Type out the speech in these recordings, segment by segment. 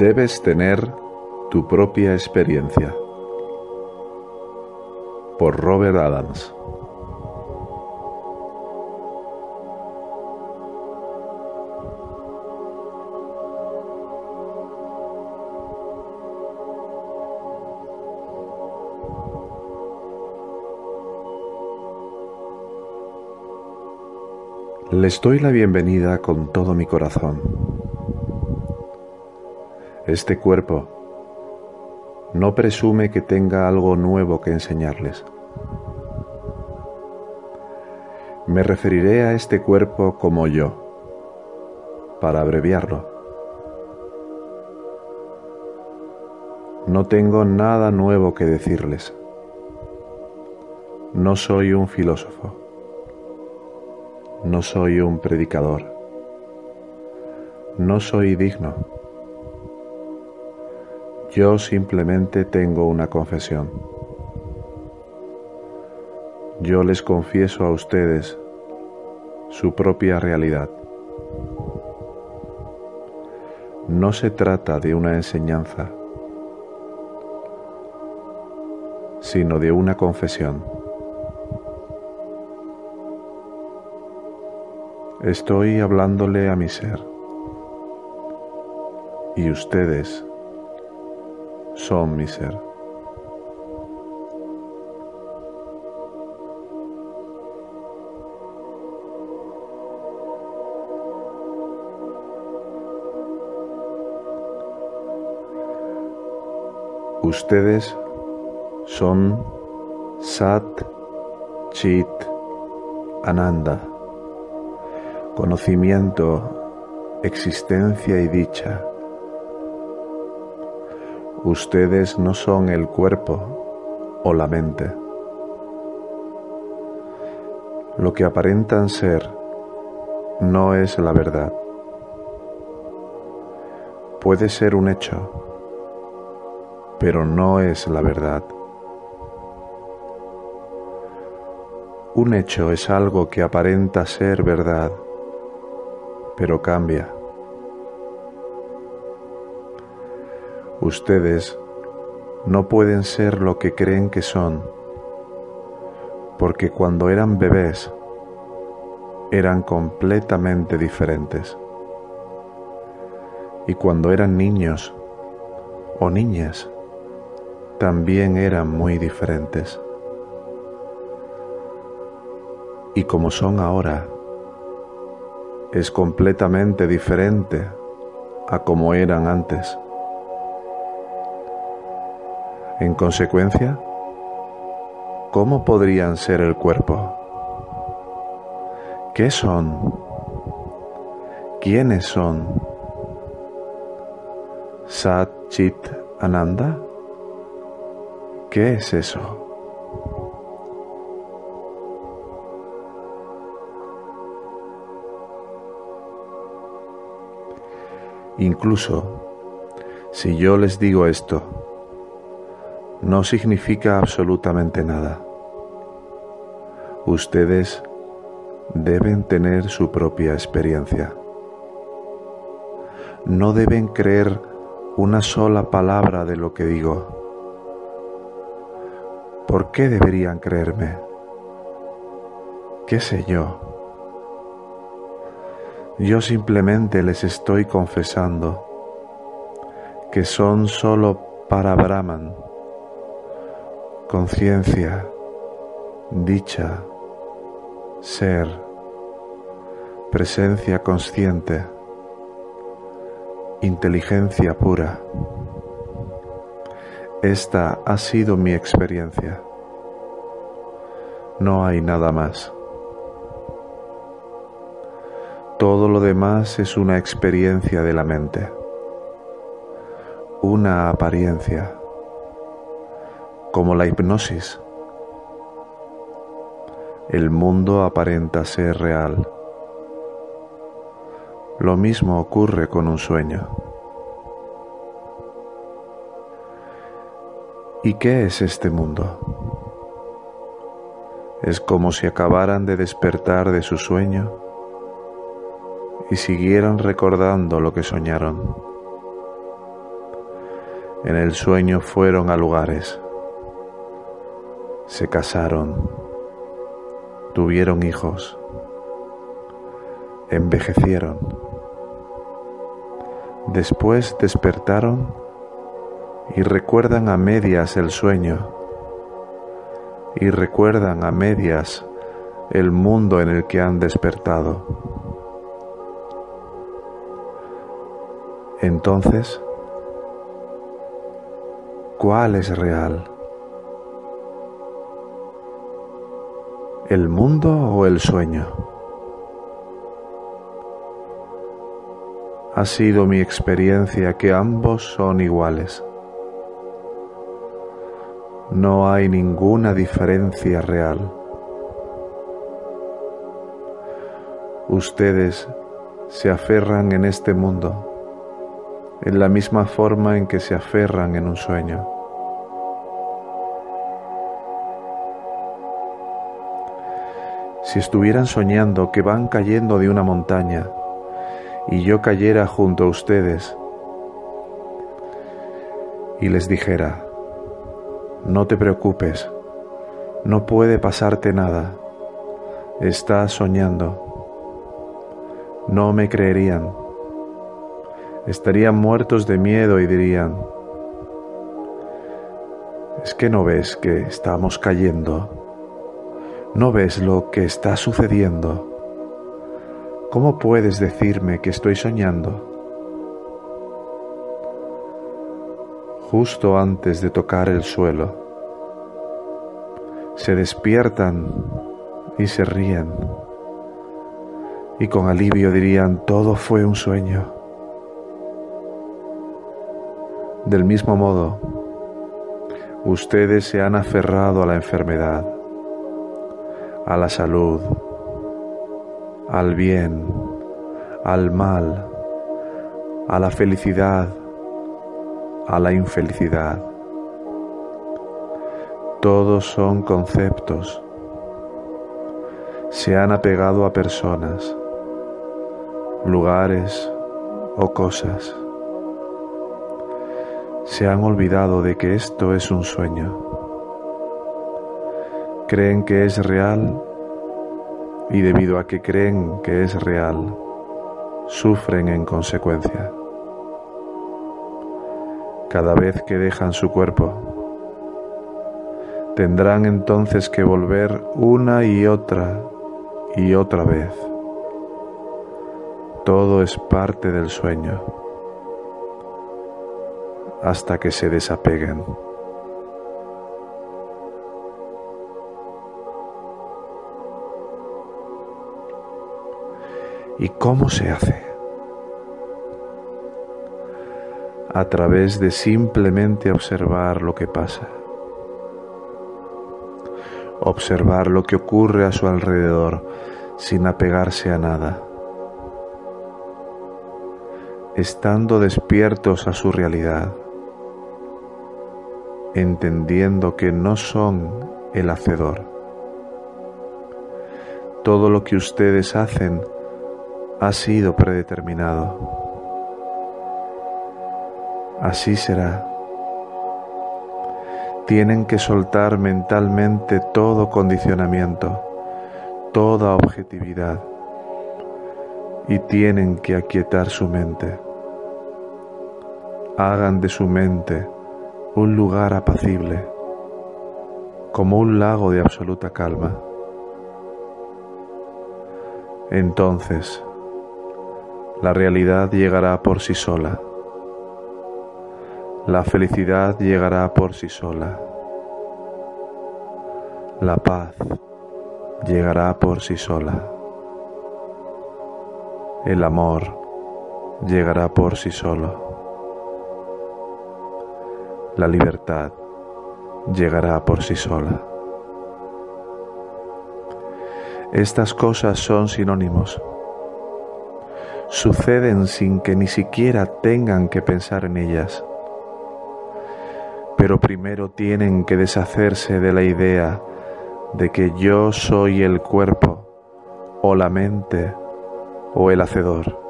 Debes tener tu propia experiencia. Por Robert Adams. Les doy la bienvenida con todo mi corazón. Este cuerpo no presume que tenga algo nuevo que enseñarles. Me referiré a este cuerpo como yo, para abreviarlo. No tengo nada nuevo que decirles. No soy un filósofo no soy un predicador. No soy digno. Yo simplemente tengo una confesión. Yo les confieso a ustedes su propia realidad. No se trata de una enseñanza, sino de una confesión. Estoy hablándole a mi ser. Y ustedes son mi ser. Ustedes son Sat Chit Ananda conocimiento, existencia y dicha. Ustedes no son el cuerpo o la mente. Lo que aparentan ser no es la verdad. Puede ser un hecho, pero no es la verdad. Un hecho es algo que aparenta ser verdad pero cambia. Ustedes no pueden ser lo que creen que son, porque cuando eran bebés eran completamente diferentes. Y cuando eran niños o niñas, también eran muy diferentes. Y como son ahora, es completamente diferente a como eran antes. En consecuencia, ¿cómo podrían ser el cuerpo? ¿Qué son? ¿Quiénes son? Sat Chit Ananda? ¿Qué es eso? Incluso si yo les digo esto, no significa absolutamente nada. Ustedes deben tener su propia experiencia. No deben creer una sola palabra de lo que digo. ¿Por qué deberían creerme? ¿Qué sé yo? Yo simplemente les estoy confesando que son solo para Brahman, conciencia, dicha, ser, presencia consciente, inteligencia pura. Esta ha sido mi experiencia. No hay nada más. Todo lo demás es una experiencia de la mente, una apariencia, como la hipnosis. El mundo aparenta ser real. Lo mismo ocurre con un sueño. ¿Y qué es este mundo? Es como si acabaran de despertar de su sueño y siguieran recordando lo que soñaron. En el sueño fueron a lugares, se casaron, tuvieron hijos, envejecieron. Después despertaron y recuerdan a medias el sueño y recuerdan a medias el mundo en el que han despertado. Entonces, ¿cuál es real? ¿El mundo o el sueño? Ha sido mi experiencia que ambos son iguales. No hay ninguna diferencia real. Ustedes se aferran en este mundo en la misma forma en que se aferran en un sueño. Si estuvieran soñando que van cayendo de una montaña y yo cayera junto a ustedes y les dijera, no te preocupes, no puede pasarte nada, estás soñando. No me creerían, estarían muertos de miedo y dirían, ¿es que no ves que estamos cayendo? ¿No ves lo que está sucediendo? ¿Cómo puedes decirme que estoy soñando? justo antes de tocar el suelo. Se despiertan y se ríen y con alivio dirían todo fue un sueño. Del mismo modo, ustedes se han aferrado a la enfermedad, a la salud, al bien, al mal, a la felicidad, a la infelicidad. Todos son conceptos. Se han apegado a personas, lugares o cosas. Se han olvidado de que esto es un sueño. Creen que es real y debido a que creen que es real, sufren en consecuencia cada vez que dejan su cuerpo. Tendrán entonces que volver una y otra y otra vez. Todo es parte del sueño hasta que se desapeguen. ¿Y cómo se hace? a través de simplemente observar lo que pasa, observar lo que ocurre a su alrededor sin apegarse a nada, estando despiertos a su realidad, entendiendo que no son el hacedor. Todo lo que ustedes hacen ha sido predeterminado así será. Tienen que soltar mentalmente todo condicionamiento, toda objetividad, y tienen que aquietar su mente. Hagan de su mente un lugar apacible, como un lago de absoluta calma. Entonces, la realidad llegará por sí sola la felicidad llegará por sí sola. La paz llegará por sí sola. El amor llegará por sí solo. La libertad llegará por sí sola. Estas cosas son sinónimos. Suceden sin que ni siquiera tengan que pensar en ellas pero primero tienen que deshacerse de la idea de que yo soy el cuerpo o la mente o el hacedor.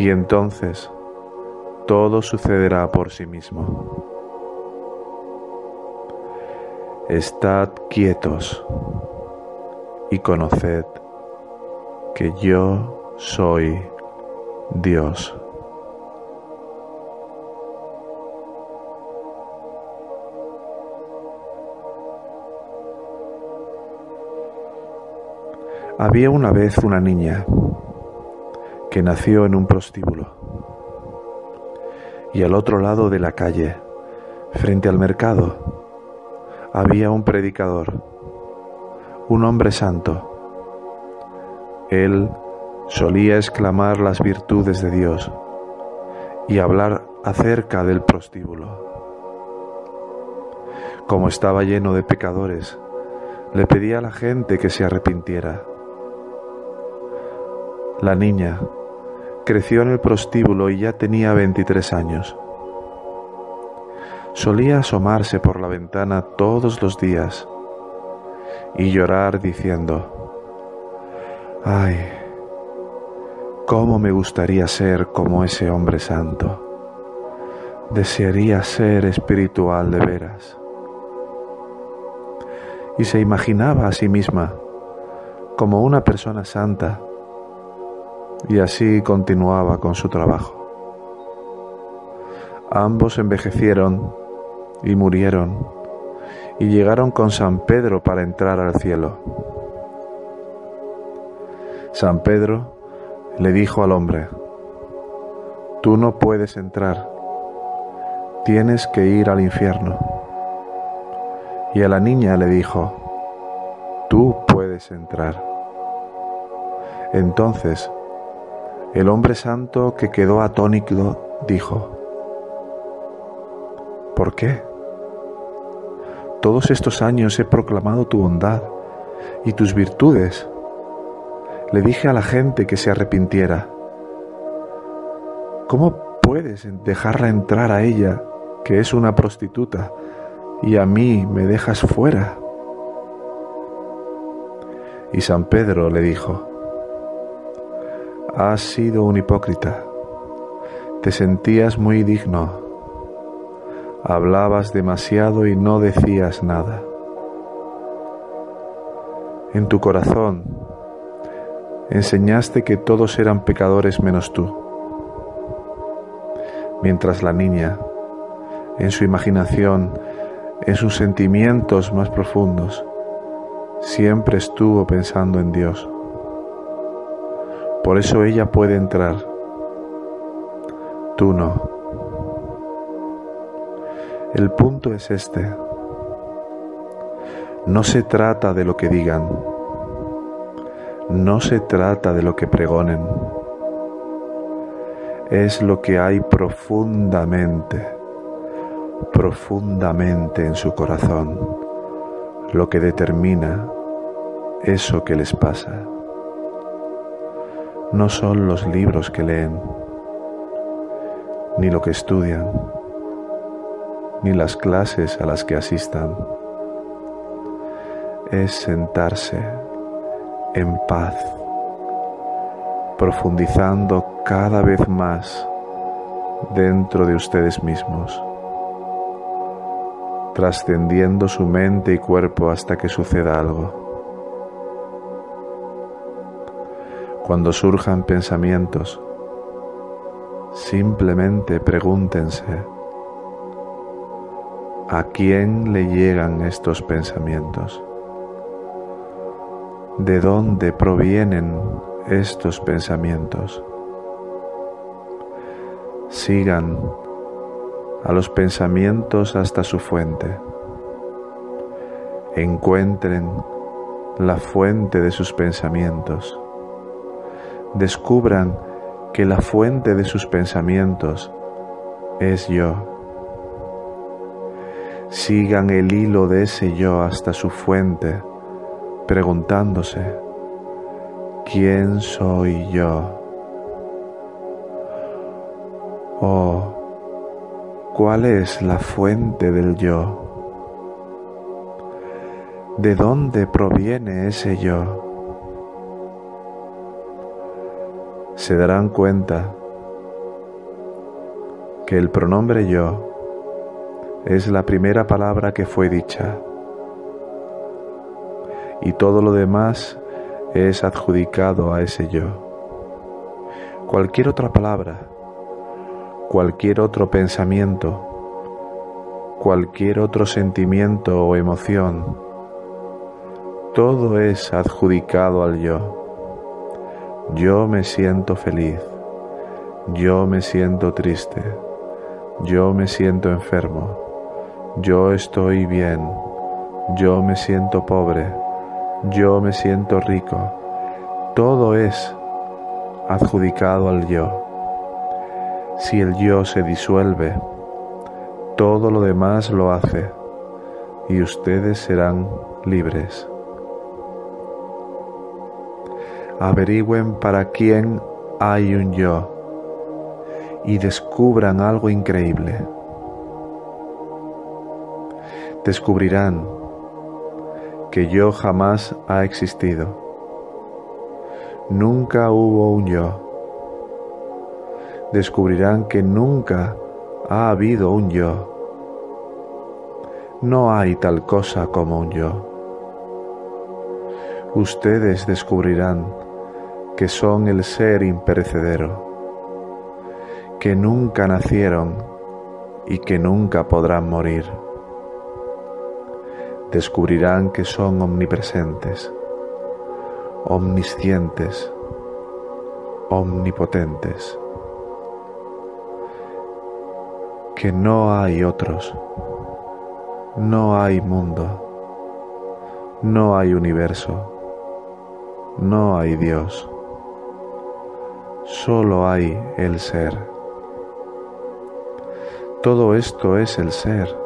Y entonces todo sucederá por sí mismo. Estad quietos y conoced que yo soy Dios. Había una vez una niña que nació en un prostíbulo y al otro lado de la calle, frente al mercado, había un predicador, un hombre santo. Él solía exclamar las virtudes de Dios y hablar acerca del prostíbulo. Como estaba lleno de pecadores, le pedía a la gente que se arrepintiera. La niña creció en el prostíbulo y ya tenía 23 años. Solía asomarse por la ventana todos los días y llorar diciendo, ay, cómo me gustaría ser como ese hombre santo. Desearía ser espiritual de veras. Y se imaginaba a sí misma como una persona santa y así continuaba con su trabajo. Ambos envejecieron y murieron y llegaron con San Pedro para entrar al cielo. San Pedro le dijo al hombre, tú no puedes entrar, tienes que ir al infierno. Y a la niña le dijo, tú puedes entrar. Entonces el hombre santo que quedó atónito dijo, ¿por qué? Todos estos años he proclamado tu bondad y tus virtudes. Le dije a la gente que se arrepintiera. ¿Cómo puedes dejarla entrar a ella, que es una prostituta, y a mí me dejas fuera? Y San Pedro le dijo, Has sido un hipócrita. Te sentías muy digno. Hablabas demasiado y no decías nada. En tu corazón enseñaste que todos eran pecadores menos tú. Mientras la niña, en su imaginación, en sus sentimientos más profundos, siempre estuvo pensando en Dios. Por eso ella puede entrar. Tú no. El punto es este. No se trata de lo que digan. No se trata de lo que pregonen. Es lo que hay profundamente, profundamente en su corazón, lo que determina eso que les pasa no son los libros que leen, ni lo que estudian, ni las clases a las que asistan. Es sentarse en paz, profundizando cada vez más dentro de ustedes mismos, trascendiendo su mente y cuerpo hasta que suceda algo. Cuando surjan pensamientos, simplemente pregúntense, ¿a quién le llegan estos pensamientos? ¿De dónde provienen estos pensamientos? Sigan a los pensamientos hasta su fuente. Encuentren la fuente de sus pensamientos descubran que la fuente de sus pensamientos es yo. Sigan el hilo de ese yo hasta su fuente, preguntándose, ¿quién soy yo? ¿O cuál es la fuente del yo? ¿De dónde proviene ese yo? se darán cuenta que el pronombre yo es la primera palabra que fue dicha y todo lo demás es adjudicado a ese yo. Cualquier otra palabra, cualquier otro pensamiento, cualquier otro sentimiento o emoción, todo es adjudicado al yo. Yo me siento feliz, yo me siento triste, yo me siento enfermo, yo estoy bien, yo me siento pobre, yo me siento rico. Todo es adjudicado al yo. Si el yo se disuelve, todo lo demás lo hace y ustedes serán libres. Averigüen para quién hay un yo y descubran algo increíble. Descubrirán que yo jamás ha existido. Nunca hubo un yo. Descubrirán que nunca ha habido un yo. No hay tal cosa como un yo. Ustedes descubrirán que son el ser imperecedero, que nunca nacieron y que nunca podrán morir descubrirán que son omnipresentes, omniscientes, omnipotentes, que no hay otros, no hay mundo, no hay universo, no hay Dios, solo hay el ser. Todo esto es el ser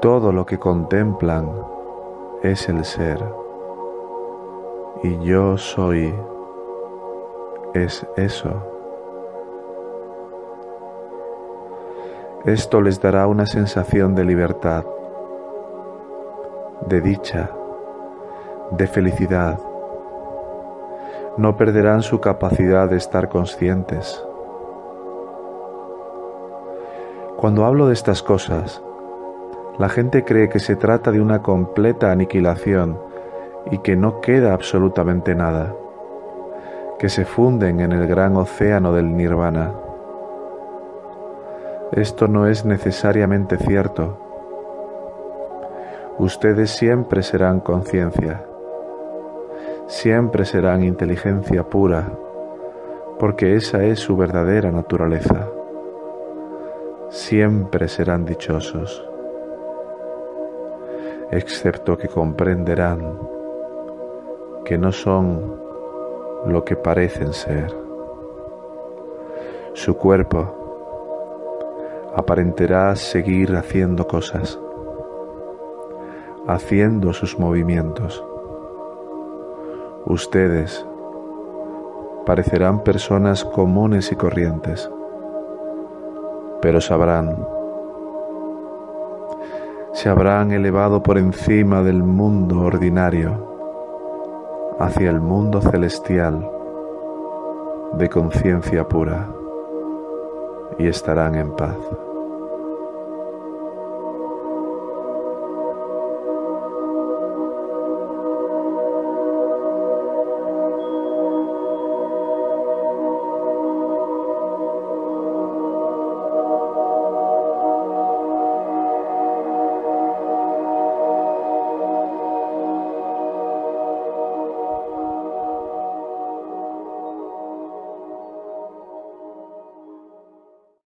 todo lo que contemplan es el ser y yo soy es eso. Esto les dará una sensación de libertad, de dicha, de felicidad. No perderán su capacidad de estar conscientes. Cuando hablo de estas cosas, la gente cree que se trata de una completa aniquilación y que no queda absolutamente nada, que se funden en el gran océano del nirvana. Esto no es necesariamente cierto. Ustedes siempre serán conciencia, siempre serán inteligencia pura, porque esa es su verdadera naturaleza. Siempre serán dichosos excepto que comprenderán que no son lo que parecen ser. Su cuerpo aparentará seguir haciendo cosas, haciendo sus movimientos. Ustedes parecerán personas comunes y corrientes, pero sabrán se habrán elevado por encima del mundo ordinario hacia el mundo celestial de conciencia pura y estarán en paz.